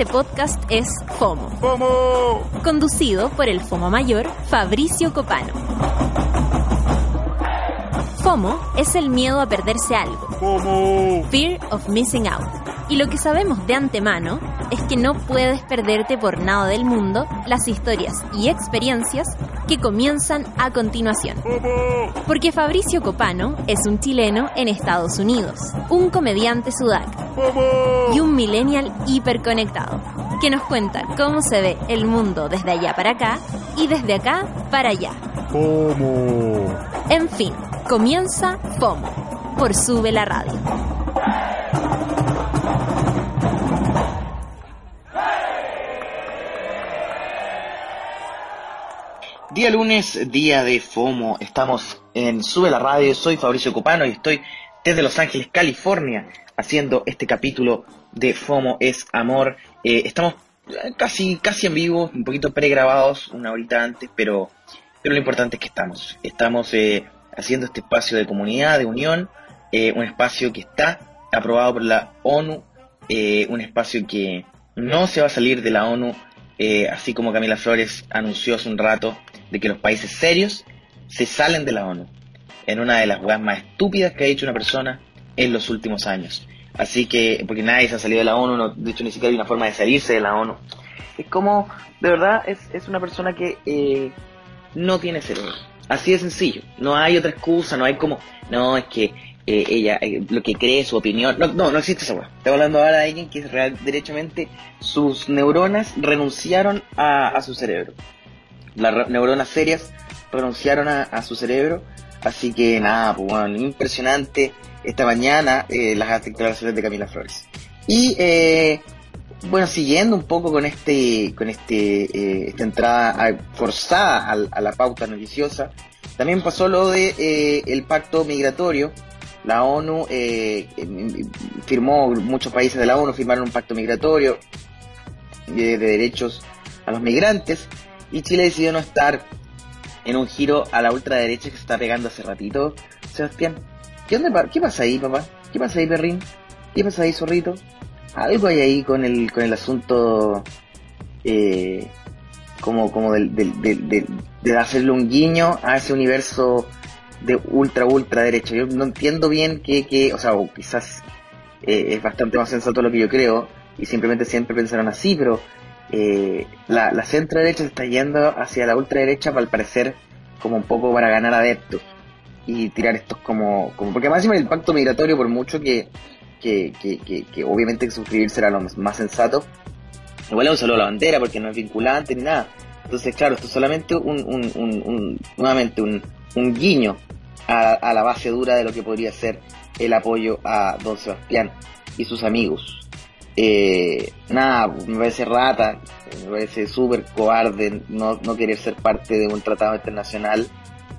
Este podcast es FOMO, conducido por el FOMO mayor Fabricio Copano. FOMO es el miedo a perderse algo, ¡Vamos! Fear of Missing Out. Y lo que sabemos de antemano es que no puedes perderte por nada del mundo las historias y experiencias que comienzan a continuación. Porque Fabricio Copano es un chileno en Estados Unidos, un comediante sudaca ¡Vamos! y un millennial hiperconectado, que nos cuenta cómo se ve el mundo desde allá para acá y desde acá para allá. ¡Vamos! En fin, comienza FOMO por Sube la Radio. Día lunes, día de FOMO. Estamos en Sube la Radio. Soy Fabricio Copano y estoy desde Los Ángeles, California, haciendo este capítulo de FOMO es Amor. Eh, estamos casi, casi en vivo, un poquito pregrabados, una horita antes, pero, pero lo importante es que estamos. Estamos eh, haciendo este espacio de comunidad, de unión, eh, un espacio que está aprobado por la ONU, eh, un espacio que no se va a salir de la ONU, así como Camila Flores anunció hace un rato de que los países serios se salen de la ONU, en una de las jugadas más estúpidas que ha hecho una persona en los últimos años. Así que, porque nadie se ha salido de la ONU, no, de hecho ni siquiera hay una forma de salirse de la ONU. Es como, de verdad, es, es una persona que eh, no tiene cerebro. Así de sencillo. No hay otra excusa, no hay como, no, es que eh, ella, eh, lo que cree, su opinión. No, no, no existe esa cosa. Estoy hablando ahora de alguien que real, derechamente sus neuronas renunciaron a, su cerebro. Las neuronas serias renunciaron a su cerebro. Así que nada, pues bueno, impresionante esta mañana eh, las declaraciones de Camila Flores. Y eh, bueno, siguiendo un poco con este, con este, eh, esta entrada a- forzada a, la pauta noticiosa, también pasó lo de eh, el pacto migratorio. La ONU eh, em, firmó, muchos países de la ONU firmaron un pacto migratorio de derechos a los migrantes y Chile decidió no estar en un giro a la ultraderecha que se está pegando hace ratito. Sebastián, ¿qué, onda, ¿qué pasa ahí, papá? ¿Qué pasa ahí, perrín? ¿Qué pasa ahí, zorrito? Algo hay ahí con el, con el asunto eh, como, como del, de hacerle un guiño a ese universo de ultra, ultra derecha. Yo no entiendo bien que, que o sea, o quizás eh, es bastante más sensato lo que yo creo y simplemente siempre pensaron así, pero eh, la, la centro derecha se está yendo hacia la ultraderecha al parecer como un poco para ganar adeptos y tirar estos como, como porque más el pacto migratorio por mucho que, que, que, que, obviamente que suscribir será lo más sensato igual es un saludo a la bandera porque no es vinculante ni nada. Entonces claro esto es solamente un, un, un, un- nuevamente un, un guiño a, a la base dura de lo que podría ser el apoyo a don Sebastián y sus amigos eh, nada, me parece rata, me parece súper cobarde no, no querer ser parte de un tratado internacional.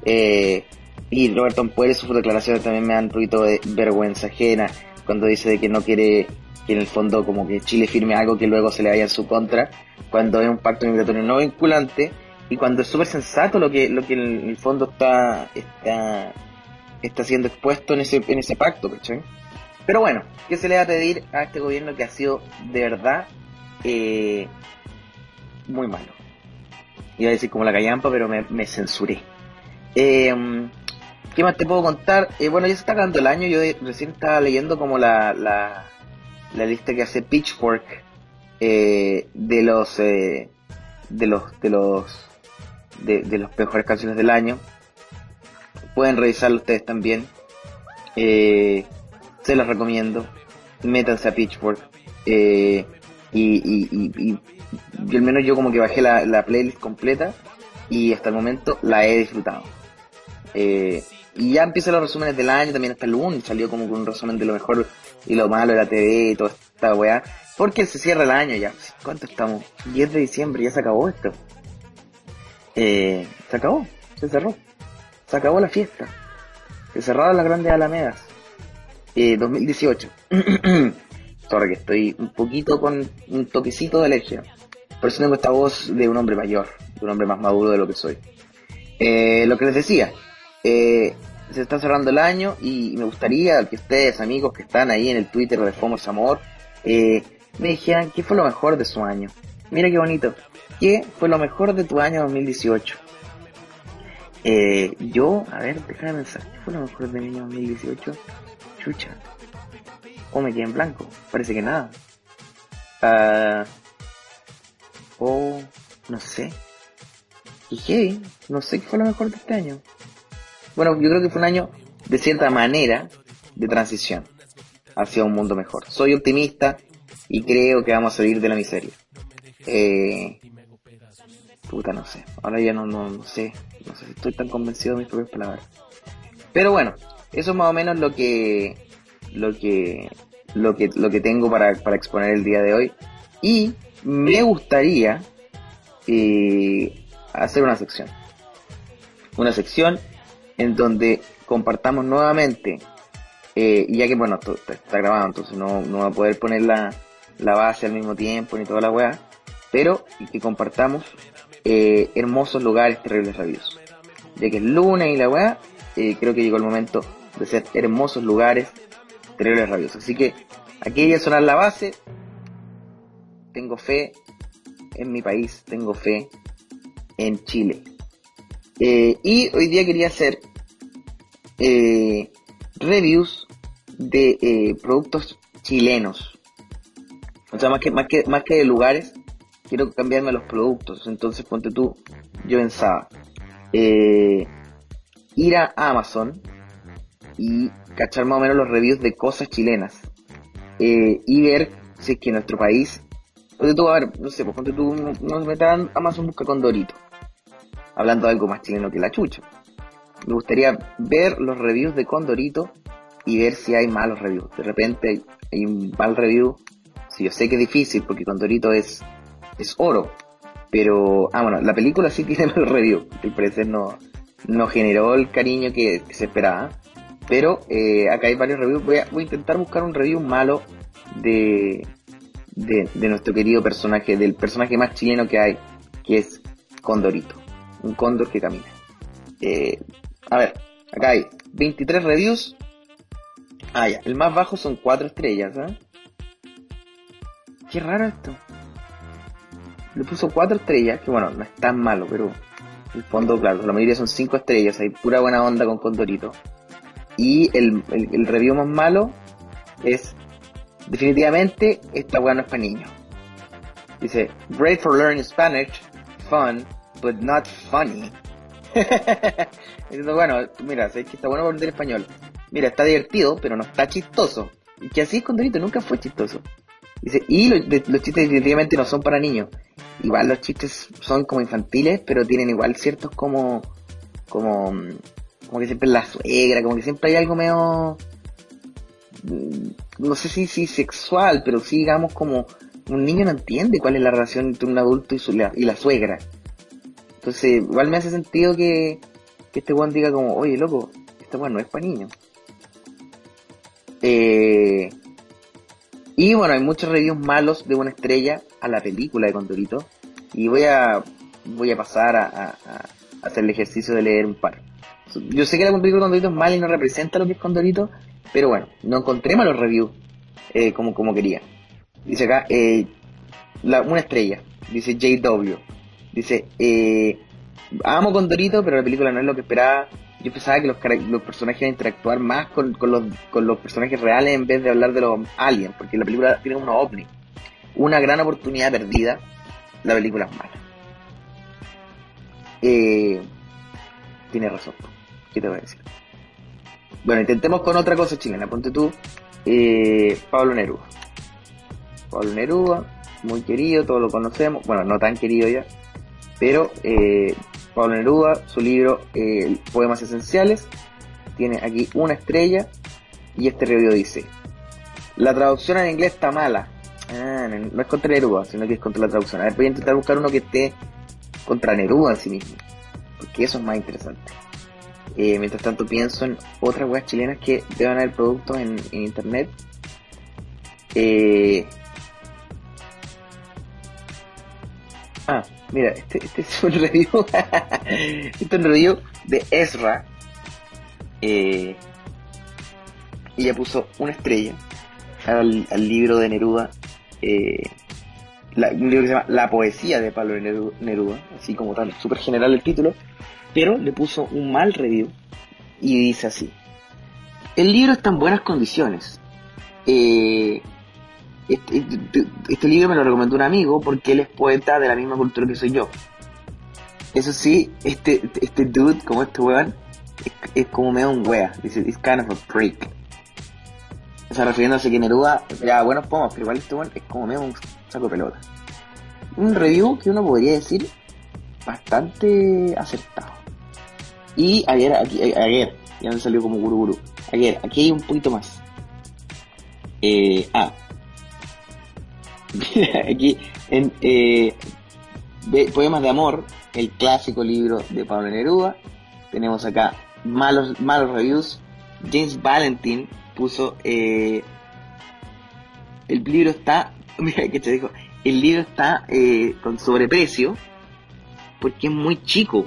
Eh, y Roberto Ampuero, sus declaraciones también me dan un poquito de vergüenza ajena cuando dice de que no quiere que en el fondo como que Chile firme algo que luego se le vaya en su contra, cuando es un pacto migratorio no vinculante y cuando es súper sensato lo que, lo que en el fondo está, está, está siendo expuesto en ese, en ese pacto, ¿cachai? Pero bueno, ¿qué se le va a pedir a este gobierno que ha sido de verdad eh, muy malo? Iba a decir como la callampa, pero me, censuré. Eh, ¿Qué más te puedo contar? Eh, bueno, ya se está acabando el año. Yo recién estaba leyendo como la, la, lista que hace Pitchfork de los de los de los de, de mejores canciones del año. Pueden revisarlo ustedes también. Se los recomiendo. Métanse a Pitchfork. Eh, y, y, y, y- al menos yo como que bajé la, la playlist completa y hasta el momento la he disfrutado. Eh, y ya empiezan los resúmenes del año, también hasta el lunes salió como un resumen de lo mejor y lo malo de la TV y toda esta weá. Porque se cierra el año ya. ¿Cuánto estamos? 10 de diciembre, ya se acabó esto. Eh, se acabó, se cerró. Se acabó la fiesta. Se cerraron las grandes alamedas. Eh, 2018. Sorry que estoy un poquito con un toquecito de alergia. Por eso tengo esta voz de un hombre mayor, de un hombre más maduro de lo que soy. Eh, lo que les decía, eh, se está cerrando el año y me gustaría que ustedes, amigos que están ahí en el Twitter de Fomos Amor, eh, me dijeran qué fue lo mejor de su año. Mira qué bonito. ¿Qué fue lo mejor de tu año 2018? Eh, yo, a ver, déjame pensar, ¿qué fue lo mejor de mi año 2018? Chucha. O me quedé en blanco. Parece que nada. Ah, o no sé. Y no sé qué fue lo mejor de este año. Bueno, yo creo que fue un año de cierta manera de transición hacia un mundo mejor. Soy optimista y creo que vamos a salir de la miseria. Eh, puta, no sé. Ahora ya no, no, no sé. No sé si estoy tan convencido de mis propias palabras. Pero bueno, eso es más o menos lo que lo que lo que lo que tengo para, para exponer el día de hoy. Y me gustaría eh, hacer una sección. Una sección en donde compartamos nuevamente, eh, ya que bueno, esto está grabado, entonces no, no va a poder poner la, la base al mismo tiempo ni toda la weá, pero que compartamos eh, hermosos lugares, terribles rabiosos. Ya que es lunes y la weá, eh, creo que llegó el momento de ser hermosos lugares, terribles rabiosos. Así que aquí ya sonar la base, tengo fe en mi país, tengo fe en Chile. Eh, y hoy día quería hacer eh, reviews de eh, productos chilenos. O sea, más que, más que, más que de lugares, quiero cambiarme los productos. Entonces, ponte tú, yo pensaba, ir a Amazon y cachar más o menos los reviews de cosas chilenas. Eh, y ver si es que nuestro país, tú, a ver, no sé, pues ponte tú, nos metan Amazon busca con Dorito. Hablando de algo más chileno que la chucha. Me gustaría ver los reviews de Condorito y ver si hay malos reviews. De repente hay, un mal review. Si yo sé que es difícil porque Condorito es, es oro. Pero, ah, bueno, la película sí tiene mal review. Al parecer no, no generó el cariño que se esperaba. Pero eh, acá hay varios reviews. Voy a, voy a intentar buscar un review malo de, de, de nuestro querido personaje, del personaje más chileno que hay, que es Condorito. Un cóndor que camina. Eh, a ver, acá hay 23 reviews. Ah, ya, el más bajo son 4 estrellas, ¿eh? Qué raro esto. Le puso 4 estrellas, que bueno, no es tan malo, pero el fondo, claro, la mayoría son 5 estrellas, hay pura buena onda con Condorito. Y el, el, review más malo es, definitivamente, esta weá no es para niños. Dice, great for learning Spanish, fun, but not funny. Diciendo, bueno, mira, sabes que está bueno aprender español. Mira, está divertido, pero no está chistoso. Y que así es con Dorito, nunca fue chistoso. Dice, y los chistes definitivamente no son para niños. Igual los chistes son como infantiles, pero tienen igual ciertos como, como, mm, como que siempre la suegra, como que siempre hay algo medio, mm, no sé si, si sexual, pero sí digamos como un niño no entiende cuál es la relación entre un adulto y, su, la- y la suegra. Entonces, igual me hace sentido que, que este weón diga como, oye, loco, este weón no es para niños. Eh, y bueno, hay muchos reviews malos de una estrella a la película de Condorito. Y voy a, voy a pasar a hacer el ejercicio de leer un par. Yo sé que la película de Condorito es mala y no representa lo que es Condorito, pero bueno, no encontré malos reviews eh, como, como quería. Dice acá, eh, la- una estrella, dice JW. Dice, eh, amo Condorito, pero la película no es lo que esperaba. Yo pensaba que los, los personajes iban a interactuar más con, con los, con los personajes reales en vez de hablar de los aliens, porque la película tiene unos ovnis. Una gran oportunidad perdida. La película es mala. Eh, tiene razón. ¿Qué te voy? Bueno, intentemos con otra cosa chilena. Ponte tú, eh, Pablo Neruda. Pablo Neruda, muy querido, todos lo conocemos. Bueno, no tan querido ya. Pero eh, Pablo Neruda, su libro eh, Poemas Esenciales. Tiene aquí una estrella y este review dice, la traducción en inglés está mala. Ah, no, no es contra Neruda, sino que es contra la traducción. A ver, voy a intentar buscar uno que esté contra Neruda en sí mismo, porque eso es más interesante. Eh, mientras tanto pienso en otras weas chilenas que deban haber productos en, internet. Eh, Ah, mira, este, este es un review. este es un review de Ezra. Eh, ella puso una estrella al, al libro de Neruda. Eh, la- un libro que se llama La poesía de Pablo Neru- Neruda, así como tal, súper general el título, pero le puso un mal review y dice así. El libro está en buenas condiciones. Eh, este, este- este libro me lo recomendó un amigo porque él es poeta de la misma cultura que soy yo. Eso sí, este, este dude, como este weón, es, como medio un wea. Dice, it's kind of a freak. O sea, refiriéndose a que Neruda, ya, buenos pomos, pero igual este weón es como medio un saco pelota. Un review que uno podría decir bastante acertado. Y ayer, aquí, ayer, ya me salió como guru guru. Ayer, aquí hay un poquito más. Ah, aquí en eh, Poemas de Amor, el clásico libro de Pablo Neruda. Tenemos acá malos, malos reviews. James Valentin puso eh, el libro está, mira que te el libro está eh, con sobreprecio porque es muy chico.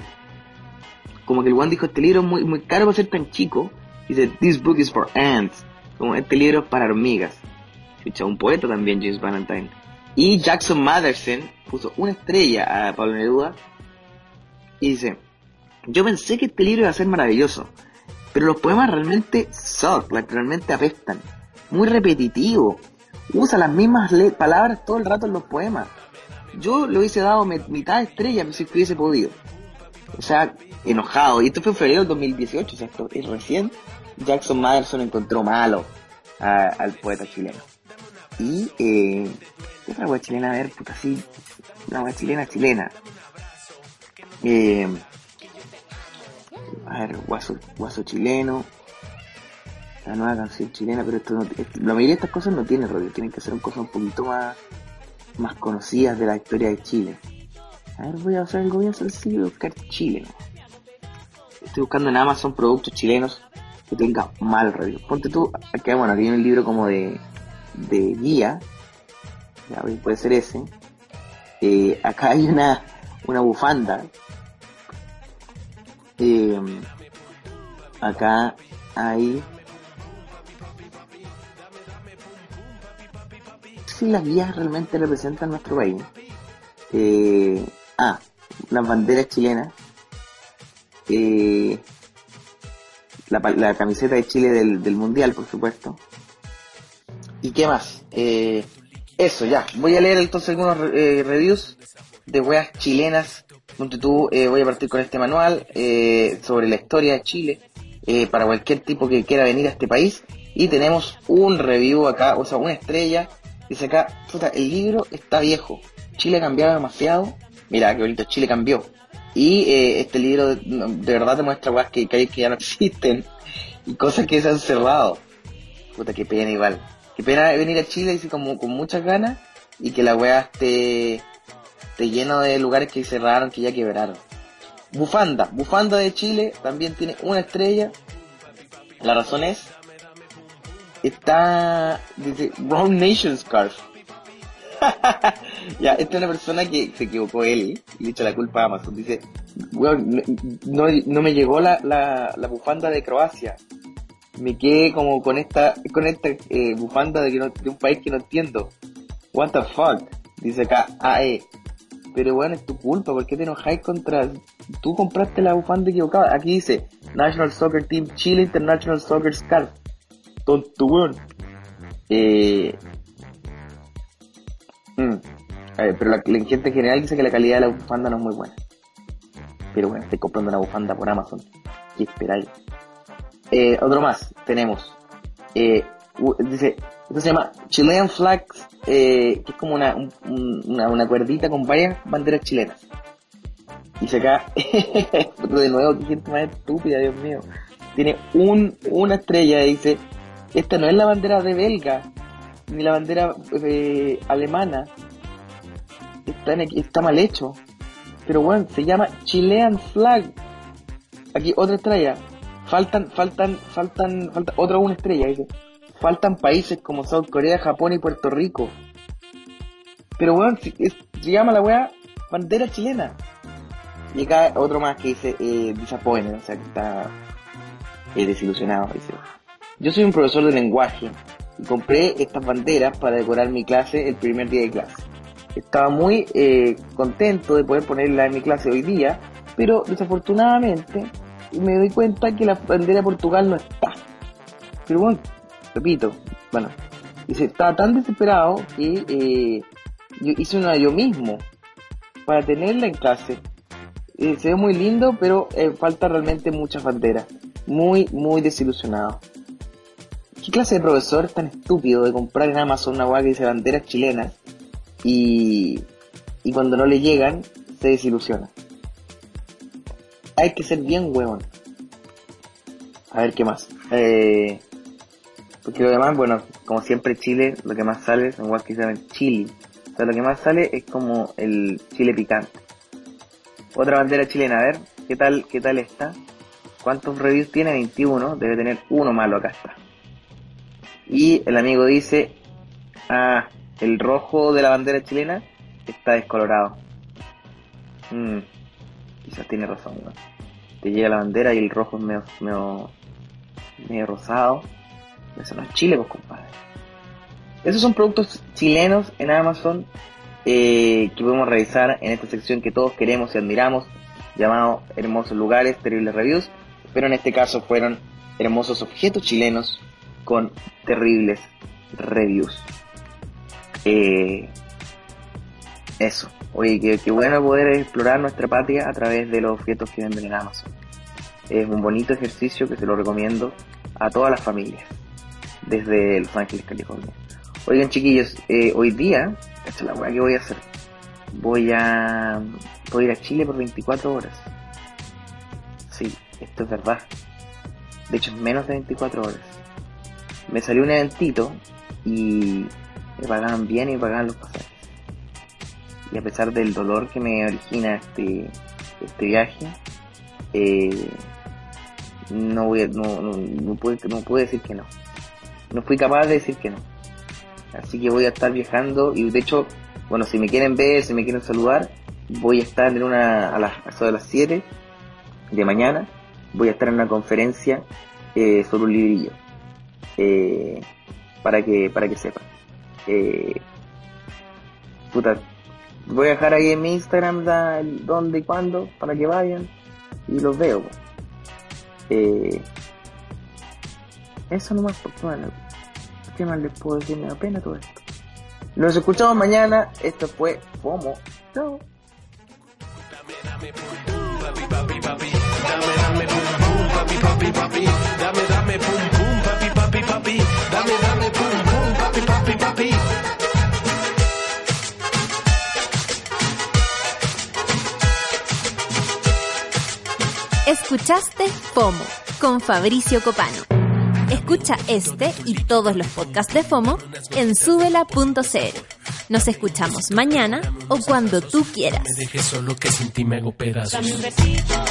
Como que el dijo, este libro es muy, muy caro para ser tan chico. Dice, this book is for ants. Como este libro es para hormigas. Escucha, un poeta también, James Valentine. Y Jackson Matherson puso una estrella a Pablo Neruda y dice, yo pensé que este libro iba a ser maravilloso, pero los poemas realmente suck, realmente apestan. Muy repetitivo. Usa las mismas palabras todo el rato en los poemas. Yo le hubiese dado mitad de estrella si hubiese podido. O sea, enojado. Y esto fue en febrero del 2018, o sea, esto es recién. Jackson Matherson encontró malo al poeta chileno. Y, eh, ¿qué otra wea chilena? A ver, puta, sí. Una wea chilena, chilena. Eh, a ver, guaso, guaso chileno. La nueva canción chilena, pero esto no, esto- la mayoría de estas cosas no tiene rollo, tienen que ser cosas un poquito más, más conocidas de la historia de Chile. A ver, voy a usar el gobierno sencillo y buscar Chile. Estoy buscando en Amazon productos chilenos que tengan mal review. Ponte tú, acá, bueno, aquí hay un libro como de, de guía. Ya, puede ser ese. Eh, acá hay una, una bufanda. Eh, acá hay... Si las guías realmente representan nuestro país. Eh, ah, las banderas chilenas. Eh, la, pa- la camiseta de Chile del, del Mundial, por supuesto. ¿Y qué más? Eh, eso, ya. Voy a leer entonces algunos eh, reviews de weas chilenas. Tú, eh, voy a partir con este manual eh, sobre la historia de Chile eh, para cualquier tipo que quiera venir a este país. Y tenemos un review acá, o sea, una estrella. Dice acá, puta, el libro está viejo. Chile ha cambiado demasiado. Mira, qué bonito, Chile cambió. Y eh, este libro de, verdad te muestra weas que, que, que ya no existen. Y cosas que se han cerrado. Puta, qué pena igual. Qué pena venir a Chile así como con muchas ganas y que la wea esté, esté lleno de lugares que cerraron, que ya quebraron. Bufanda. Bufanda de Chile también tiene una estrella. La razón es... Está... Dice Wrong Nation Scarf. ya, esta es una persona que se equivocó él y le echa la culpa a Amazon. Dice, "Weón, no, no, no me llegó la, la, la bufanda de Croacia. Me quedé como con esta, con esta eh, bufanda de, que no- de un país que no entiendo. What the fuck? Dice acá, AE. Pero bueno, es tu culpa, ¿por qué te enojáis contra... Tú compraste la bufanda equivocada. Aquí dice, National Soccer Team Chile International Soccer Scarf. Tonto, weón. Eh... mm. A ver, pero la, gente en general dice que la calidad de la bufanda no es muy buena. Pero bueno, estoy comprando una bufanda por Amazon. ¿Qué esperáis? Eh, otro más, tenemos. Eh, dice, esto se llama Chilean Flags, que es como una, un- un- una, una cuerdita con varias banderas chilenas. Dice acá, de nuevo, qué gente más estúpida, Dios mío. Tiene un, una estrella y dice, esta no es la bandera de belga, ni la bandera eh, alemana. Está, en- está mal hecho. Pero bueno, se llama Chilean Flag. Aquí otra estrella. Faltan, faltan, faltan, falta otra una estrella. Dice, faltan países como South Corea, Japón y Puerto Rico. Pero bueno, se, llama la weá bandera chilena. Y acá otro más que dice eh, disappointed, o sea que está eh, desilusionado. Dice, yo soy un profesor de lenguaje y compré estas banderas para decorar mi clase el primer día de clase. Estaba muy eh, contento de poder ponerla en mi clase hoy día, pero desafortunadamente me doy cuenta que la bandera de Portugal no está. Pero bueno, repito, bueno, estaba tan desesperado que eh, yo hice una yo mismo para tenerla en clase. Eh, se ve muy lindo, pero falta realmente muchas banderas. Muy, muy desilusionado. ¿Qué clase de profesor es tan estúpido de comprar en Amazon una hueá que dice banderas chilenas y, y cuando no le llegan se desilusiona? Hay que ser bien huevón. A ver qué más. Eh, porque lo demás, bueno, como siempre Chile, lo que más sale son hueás que se llaman chili. O sea, lo que más sale es como el chile picante. Otra bandera chilena, a ver, ¿qué tal, qué tal está? ¿Cuántos reviews tiene? 21, debe tener uno malo, acá está. Y el amigo dice, ah, el rojo de la bandera chilena está descolorado. Mm, quizás tiene razón, weón. Te llega la bandera y el rojo es medio, medio, medio rosado. Eso no es Chile, pues compadre. Esos son productos chilenos en Amazon eh, que podemos revisar en esta sección que todos queremos y admiramos, llamado Hermosos Lugares, Terribles Reviews, pero en este caso fueron hermosos objetos chilenos con terribles reviews. Eh, eso. Oye, qué, qué bueno poder explorar nuestra patria a través de los objetos que venden en Amazon. Es un bonito ejercicio que se lo recomiendo a todas las familias desde Los Ángeles, California. Oigan chiquillos, eh, hoy día, esta es la weá que voy a hacer. Voy a, voy a ir a Chile por 24 horas. Sí, esto es verdad. De hecho, menos de 24 horas. Me salió un eventito y me pagaban bien y me pagaban los pasajes. Y a pesar del dolor que me origina este, este viaje, eh, no voy no, no, pude, no decir que no. No fui capaz de decir que no. Así que voy a estar viajando y de hecho, bueno, si me quieren ver, si me quieren saludar, voy a estar en una, a las, a las 7 de mañana, voy a estar en una conferencia eh, sobre un librillo. Eh, para que, para que sepan. Eh, puta, voy a dejar ahí en mi Instagram da, el dónde y cuándo, para que vayan y los veo. pues. Eh, eso nomás, pues, bueno, ¿qué más les puedo decir? Me da pena todo esto. Nos escuchamos mañana. Esto fue FOMO. Chao. Escuchaste FOMO con Fabricio Copano. Escucha este y todos los podcasts de FOMO en subela.cl. Nos escuchamos mañana o cuando tú quieras. Me dejé solo que sin ti me hago pedazos. Dame un besito,